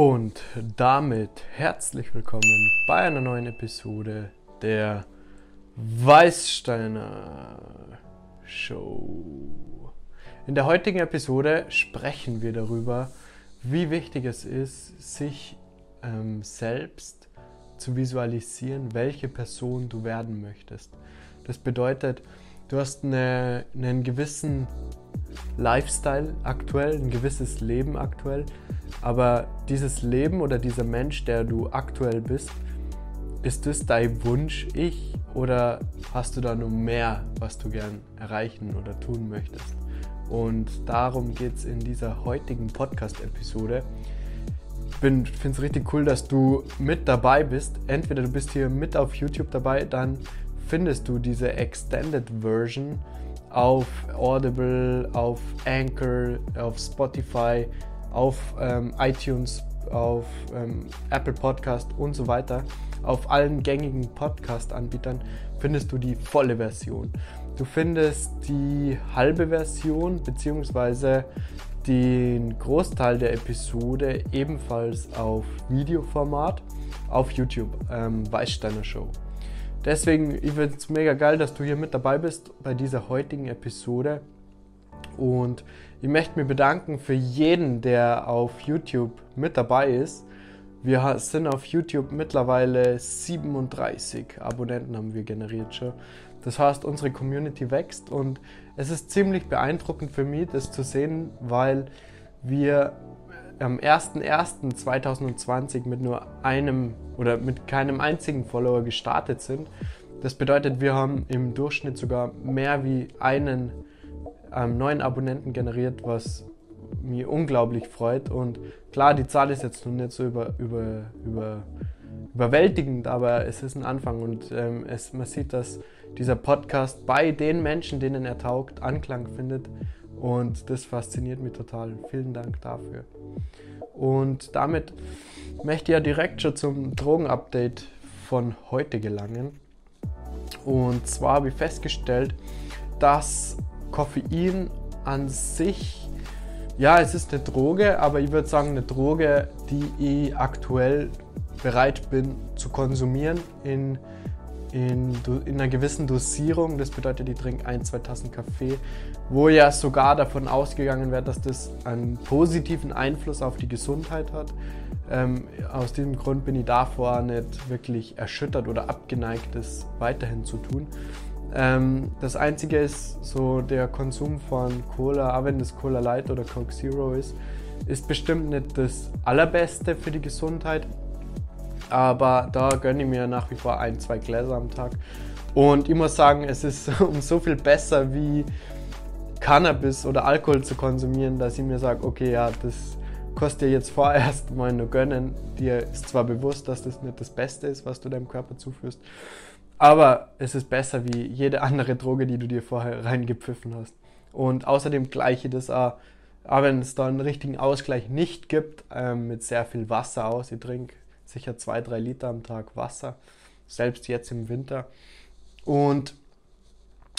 Und damit herzlich willkommen bei einer neuen Episode der Weißsteiner Show. In der heutigen Episode sprechen wir darüber, wie wichtig es ist, sich ähm, selbst zu visualisieren, welche Person du werden möchtest. Das bedeutet, du hast eine, einen gewissen Lifestyle aktuell, ein gewisses Leben aktuell, aber dieses Leben oder dieser Mensch, der du aktuell bist, ist es dein Wunsch ich oder hast du da nur mehr, was du gern erreichen oder tun möchtest? Und darum geht es in dieser heutigen Podcast-Episode. Ich finde es richtig cool, dass du mit dabei bist. Entweder du bist hier mit auf YouTube dabei, dann findest du diese Extended Version auf Audible, auf Anchor, auf Spotify, auf ähm, iTunes, auf ähm, Apple Podcast und so weiter. Auf allen gängigen Podcast-Anbietern findest du die volle Version. Du findest die halbe Version bzw. den Großteil der Episode ebenfalls auf Videoformat auf YouTube, ähm, Weißsteiner Show. Deswegen, ich finde es mega geil, dass du hier mit dabei bist bei dieser heutigen Episode. Und ich möchte mich bedanken für jeden, der auf YouTube mit dabei ist. Wir sind auf YouTube mittlerweile 37 Abonnenten haben wir generiert schon. Das heißt, unsere Community wächst und es ist ziemlich beeindruckend für mich, das zu sehen, weil wir am 01.01.2020 mit nur einem oder mit keinem einzigen Follower gestartet sind. Das bedeutet, wir haben im Durchschnitt sogar mehr wie einen ähm, neuen Abonnenten generiert, was mich unglaublich freut. Und klar, die Zahl ist jetzt noch nicht so über, über, über, überwältigend, aber es ist ein Anfang und ähm, es, man sieht, dass dieser Podcast bei den Menschen, denen er taugt, Anklang findet. Und das fasziniert mich total. Vielen Dank dafür. Und damit möchte ich ja direkt schon zum Drogenupdate von heute gelangen. Und zwar habe ich festgestellt, dass Koffein an sich, ja, es ist eine Droge, aber ich würde sagen eine Droge, die ich aktuell bereit bin zu konsumieren in in, in, einer gewissen Dosierung. Das bedeutet, ich trinke ein, zwei Tassen Kaffee, wo ja sogar davon ausgegangen wird, dass das einen positiven Einfluss auf die Gesundheit hat. Ähm, aus diesem Grund bin ich davor nicht wirklich erschüttert oder abgeneigt, das weiterhin zu tun. Ähm, das Einzige ist so der Konsum von Cola, auch wenn das Cola Light oder Coke Zero ist, ist bestimmt nicht das Allerbeste für die Gesundheit. Aber da gönne ich mir nach wie vor ein, zwei Gläser am Tag. Und ich muss sagen, es ist um so viel besser wie Cannabis oder Alkohol zu konsumieren, dass ich mir sage, okay, ja, das kostet dir jetzt vorerst mal nur gönnen. Dir ist zwar bewusst, dass das nicht das Beste ist, was du deinem Körper zuführst, aber es ist besser wie jede andere Droge, die du dir vorher reingepfiffen hast. Und außerdem gleiche das auch, auch wenn es da einen richtigen Ausgleich nicht gibt, ähm, mit sehr viel Wasser aus. Ich trinke sicher zwei, drei Liter am Tag Wasser, selbst jetzt im Winter. Und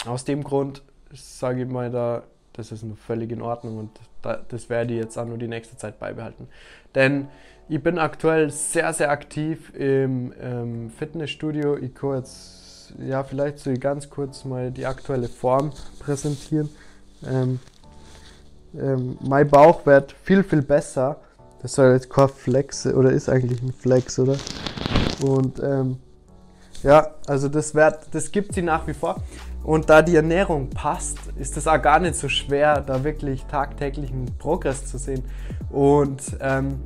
aus dem Grund sage ich mal da, das ist völlig in Ordnung und das werde ich jetzt auch nur die nächste Zeit beibehalten. Denn ich bin aktuell sehr, sehr aktiv im ähm, Fitnessstudio. Ich jetzt, ja, vielleicht so ganz kurz mal die aktuelle Form präsentieren. Ähm, ähm, mein Bauch wird viel, viel besser das soll jetzt kein Flex oder ist eigentlich ein Flex, oder? Und ähm, ja, also das, wird, das gibt sie nach wie vor. Und da die Ernährung passt, ist es auch gar nicht so schwer, da wirklich tagtäglichen Progress zu sehen. Und ähm,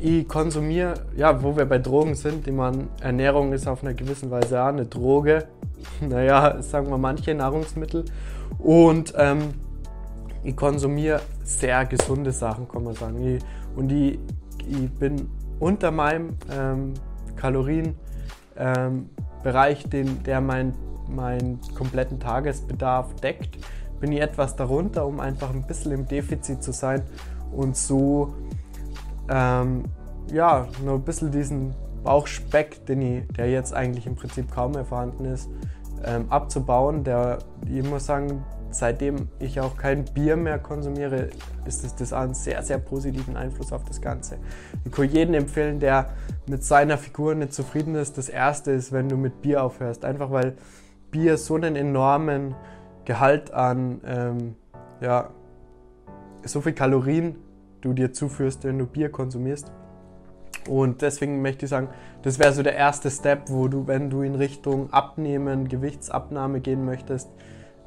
ich konsumiere, ja, wo wir bei Drogen sind, ich meine, Ernährung ist auf einer gewissen Weise auch eine Droge. Naja, sagen wir manche Nahrungsmittel. Und ähm, ich konsumiere sehr gesunde Sachen, kann man sagen. Ich und die, ich bin unter meinem ähm, Kalorienbereich, ähm, der meinen mein kompletten Tagesbedarf deckt, bin ich etwas darunter, um einfach ein bisschen im Defizit zu sein und so ähm, ja, nur ein bisschen diesen Bauchspeck, den ich, der jetzt eigentlich im Prinzip kaum mehr vorhanden ist, ähm, abzubauen. Der, ich muss sagen, seitdem ich auch kein Bier mehr konsumiere, ist das, das einen sehr, sehr positiven Einfluss auf das Ganze. Ich kann jedem empfehlen, der mit seiner Figur nicht zufrieden ist. Das erste ist, wenn du mit Bier aufhörst. Einfach weil Bier so einen enormen Gehalt an, ähm, ja, so viel Kalorien du dir zuführst, wenn du Bier konsumierst. Und deswegen möchte ich sagen, das wäre so der erste Step, wo du, wenn du in Richtung Abnehmen, Gewichtsabnahme gehen möchtest,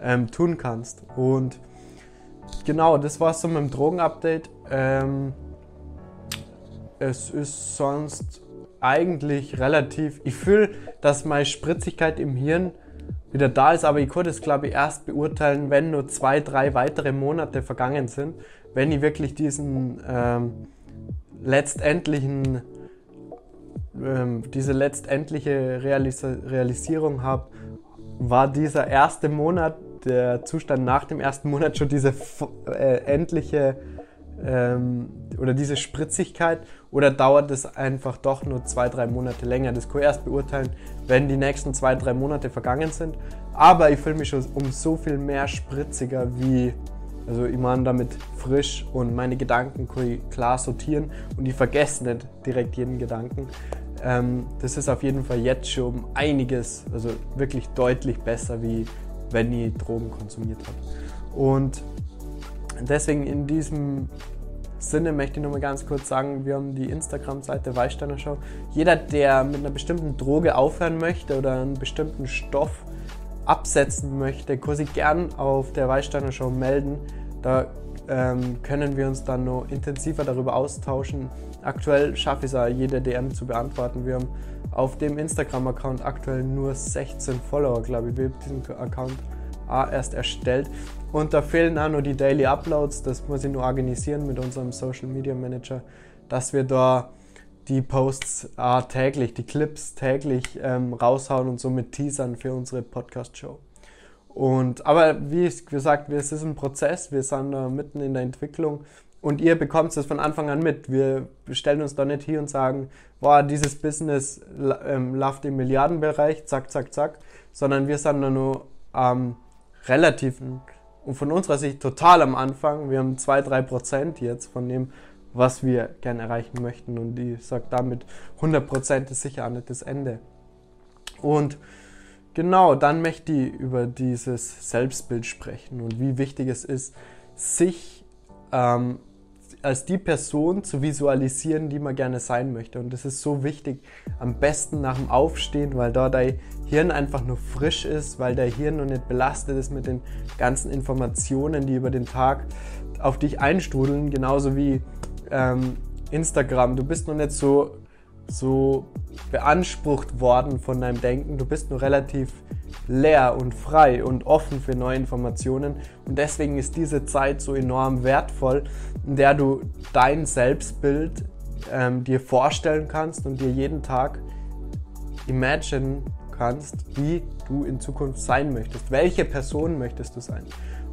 ähm, tun kannst. Und genau, das war es so mit dem Drogenupdate. Ähm, es ist sonst eigentlich relativ. Ich fühle, dass meine Spritzigkeit im Hirn wieder da ist, aber ich konnte es, glaube ich, erst beurteilen, wenn nur zwei, drei weitere Monate vergangen sind, wenn ich wirklich diesen ähm, letztendlichen, ähm, diese letztendliche Realis Realisierung habe, war dieser erste Monat, der Zustand nach dem ersten Monat schon diese äh, endliche ähm, oder diese Spritzigkeit oder dauert es einfach doch nur zwei, drei Monate länger? Das kann ich erst beurteilen, wenn die nächsten zwei, drei Monate vergangen sind. Aber ich fühle mich schon um so viel mehr spritziger wie, also ich meine damit frisch und meine Gedanken kann ich klar sortieren und ich vergesse nicht direkt jeden Gedanken. Ähm, das ist auf jeden Fall jetzt schon einiges, also wirklich deutlich besser, wie wenn ich Drogen konsumiert habe. Und deswegen in diesem Sinne möchte ich nur mal ganz kurz sagen, wir haben die Instagram-Seite Weißsteiner Show. Jeder, der mit einer bestimmten Droge aufhören möchte oder einen bestimmten Stoff absetzen möchte, kann sich gern auf der Weißsteiner Show melden. Da ähm, können wir uns dann noch intensiver darüber austauschen. Aktuell schaffe ich es auch, jede DM zu beantworten. Wir haben auf dem Instagram-Account aktuell nur 16 Follower, glaube ich. Wir haben diesen Account erst erstellt. Und da fehlen auch nur die Daily Uploads. Das muss ich nur organisieren mit unserem Social Media Manager, dass wir da die Posts äh, täglich, die Clips täglich ähm, raushauen und somit teasern für unsere Podcast-Show. Und, aber wie gesagt, es ist ein Prozess, wir sind da mitten in der Entwicklung und ihr bekommt es von Anfang an mit. Wir stellen uns da nicht hier und sagen, boah, dieses Business ähm, läuft im Milliardenbereich, zack, zack, zack, sondern wir sind da nur ähm, relativ und von unserer Sicht total am Anfang. Wir haben 2-3 Prozent jetzt von dem, was wir gerne erreichen möchten. Und ich sage damit, 100 Prozent ist sicher nicht das Ende. Und genau, dann möchte ich über dieses Selbstbild sprechen und wie wichtig es ist, sich ähm, als die Person zu visualisieren, die man gerne sein möchte. Und das ist so wichtig, am besten nach dem Aufstehen, weil da dein Hirn einfach nur frisch ist, weil dein Hirn noch nicht belastet ist mit den ganzen Informationen, die über den Tag auf dich einstrudeln, genauso wie ähm, Instagram. Du bist noch nicht so, so beansprucht worden von deinem Denken, du bist nur relativ leer und frei und offen für neue Informationen. Und deswegen ist diese Zeit so enorm wertvoll, in der du dein Selbstbild ähm, dir vorstellen kannst und dir jeden Tag imagine kannst, wie du in Zukunft sein möchtest. Welche Person möchtest du sein?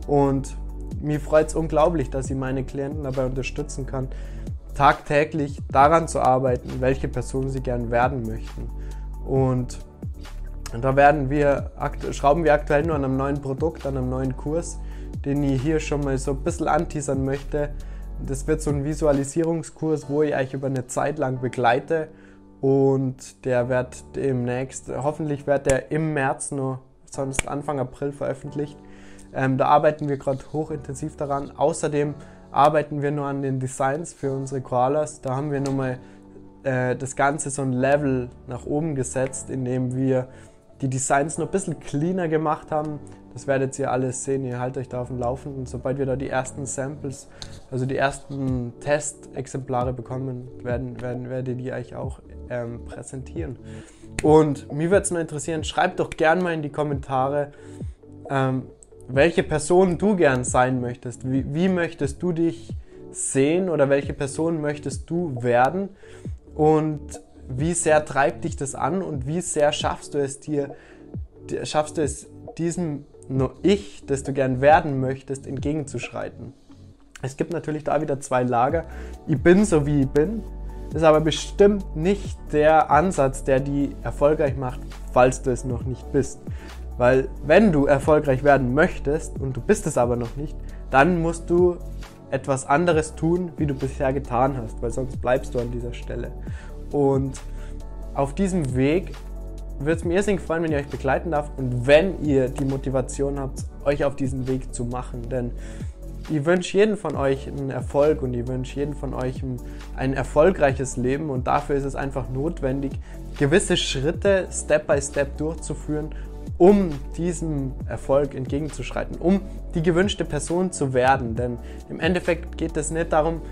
Und mir freut es unglaublich, dass ich meine Klienten dabei unterstützen kann, tagtäglich daran zu arbeiten, welche Person sie gern werden möchten. Und da werden wir, schrauben wir aktuell nur an einem neuen Produkt, an einem neuen Kurs, den ich hier schon mal so ein bisschen anteasern möchte. Das wird so ein Visualisierungskurs, wo ich euch über eine Zeit lang begleite und der wird demnächst, hoffentlich wird der im März nur, sonst Anfang April veröffentlicht. Ähm, da arbeiten wir gerade hochintensiv daran. Außerdem arbeiten wir nur an den Designs für unsere Koalas. Da haben wir nochmal äh, das Ganze so ein Level nach oben gesetzt, indem wir die Designs noch ein bisschen cleaner gemacht haben. Das werdet ihr alles sehen, ihr haltet euch da auf dem Laufenden. Sobald wir da die ersten Samples, also die ersten Testexemplare bekommen, werden, werden, werde ich die euch auch ähm, präsentieren. Und mir würde es nur interessieren, schreibt doch gerne mal in die Kommentare, ähm, welche Person du gern sein möchtest. Wie, wie möchtest du dich sehen oder welche Person möchtest du werden? Und wie sehr treibt dich das an und wie sehr schaffst du es dir, schaffst du es diesem nur Ich, das du gern werden möchtest, entgegenzuschreiten. Es gibt natürlich da wieder zwei Lager. Ich bin so wie ich bin, ist aber bestimmt nicht der Ansatz, der die erfolgreich macht, falls du es noch nicht bist. Weil wenn du erfolgreich werden möchtest und du bist es aber noch nicht, dann musst du etwas anderes tun, wie du bisher getan hast, weil sonst bleibst du an dieser Stelle. Und auf diesem Weg würde es mir irrsinnig freuen, wenn ihr euch begleiten darf und wenn ihr die Motivation habt, euch auf diesen Weg zu machen. Denn ich wünsche jedem von euch einen Erfolg und ich wünsche jedem von euch ein, ein, erfolgreiches Leben und dafür ist es einfach notwendig, gewisse Schritte Step by Step durchzuführen, um diesem Erfolg entgegenzuschreiten, um die gewünschte Person zu werden. Denn im Endeffekt geht es nicht darum,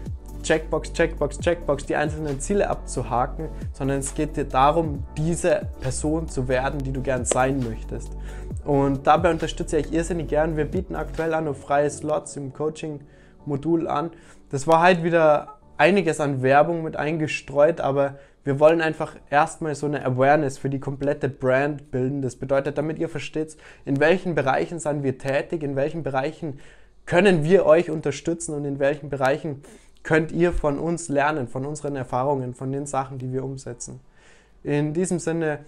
Checkbox, Checkbox, Checkbox, die einzelnen Ziele abzuhaken, sondern es geht dir darum, diese Person zu werden, die du gern sein möchtest. Und dabei unterstütze ich irrsinnig gern. Wir bieten aktuell auch noch freie Slots im Coaching-Modul an. Das war halt wieder einiges an Werbung mit eingestreut, aber wir wollen einfach erstmal so eine Awareness für die komplette Brand bilden. Das bedeutet, damit ihr versteht, in welchen Bereichen sind wir tätig, in welchen Bereichen können wir euch unterstützen und in welchen Bereichen könnt ihr von uns lernen, von unseren Erfahrungen, von den Sachen, die wir umsetzen. In diesem Sinne,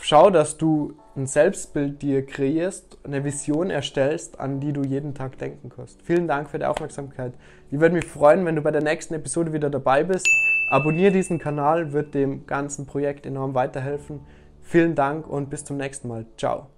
schau, dass du ein Selbstbild dir kreierst, eine Vision erstellst, an die du jeden Tag denken kannst. Vielen Dank für die Aufmerksamkeit. Ich würde mich freuen, wenn du bei der nächsten Episode wieder dabei bist. Abonnier diesen Kanal, wird dem ganzen Projekt enorm weiterhelfen. Vielen Dank und bis zum nächsten Mal. Ciao.